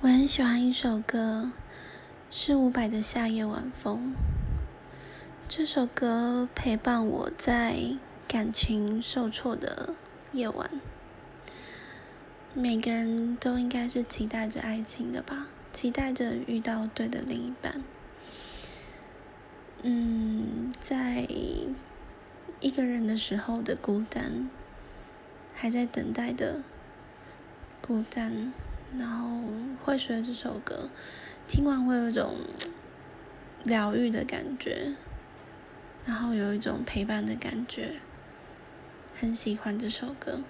我很喜欢一首歌，是伍佰的《夏夜晚风》。这首歌陪伴我在感情受挫的夜晚。每个人都应该是期待着爱情的吧，期待着遇到对的另一半。嗯，在一个人的时候的孤单，还在等待的孤单。然后会学这首歌，听完会有一种疗愈的感觉，然后有一种陪伴的感觉，很喜欢这首歌。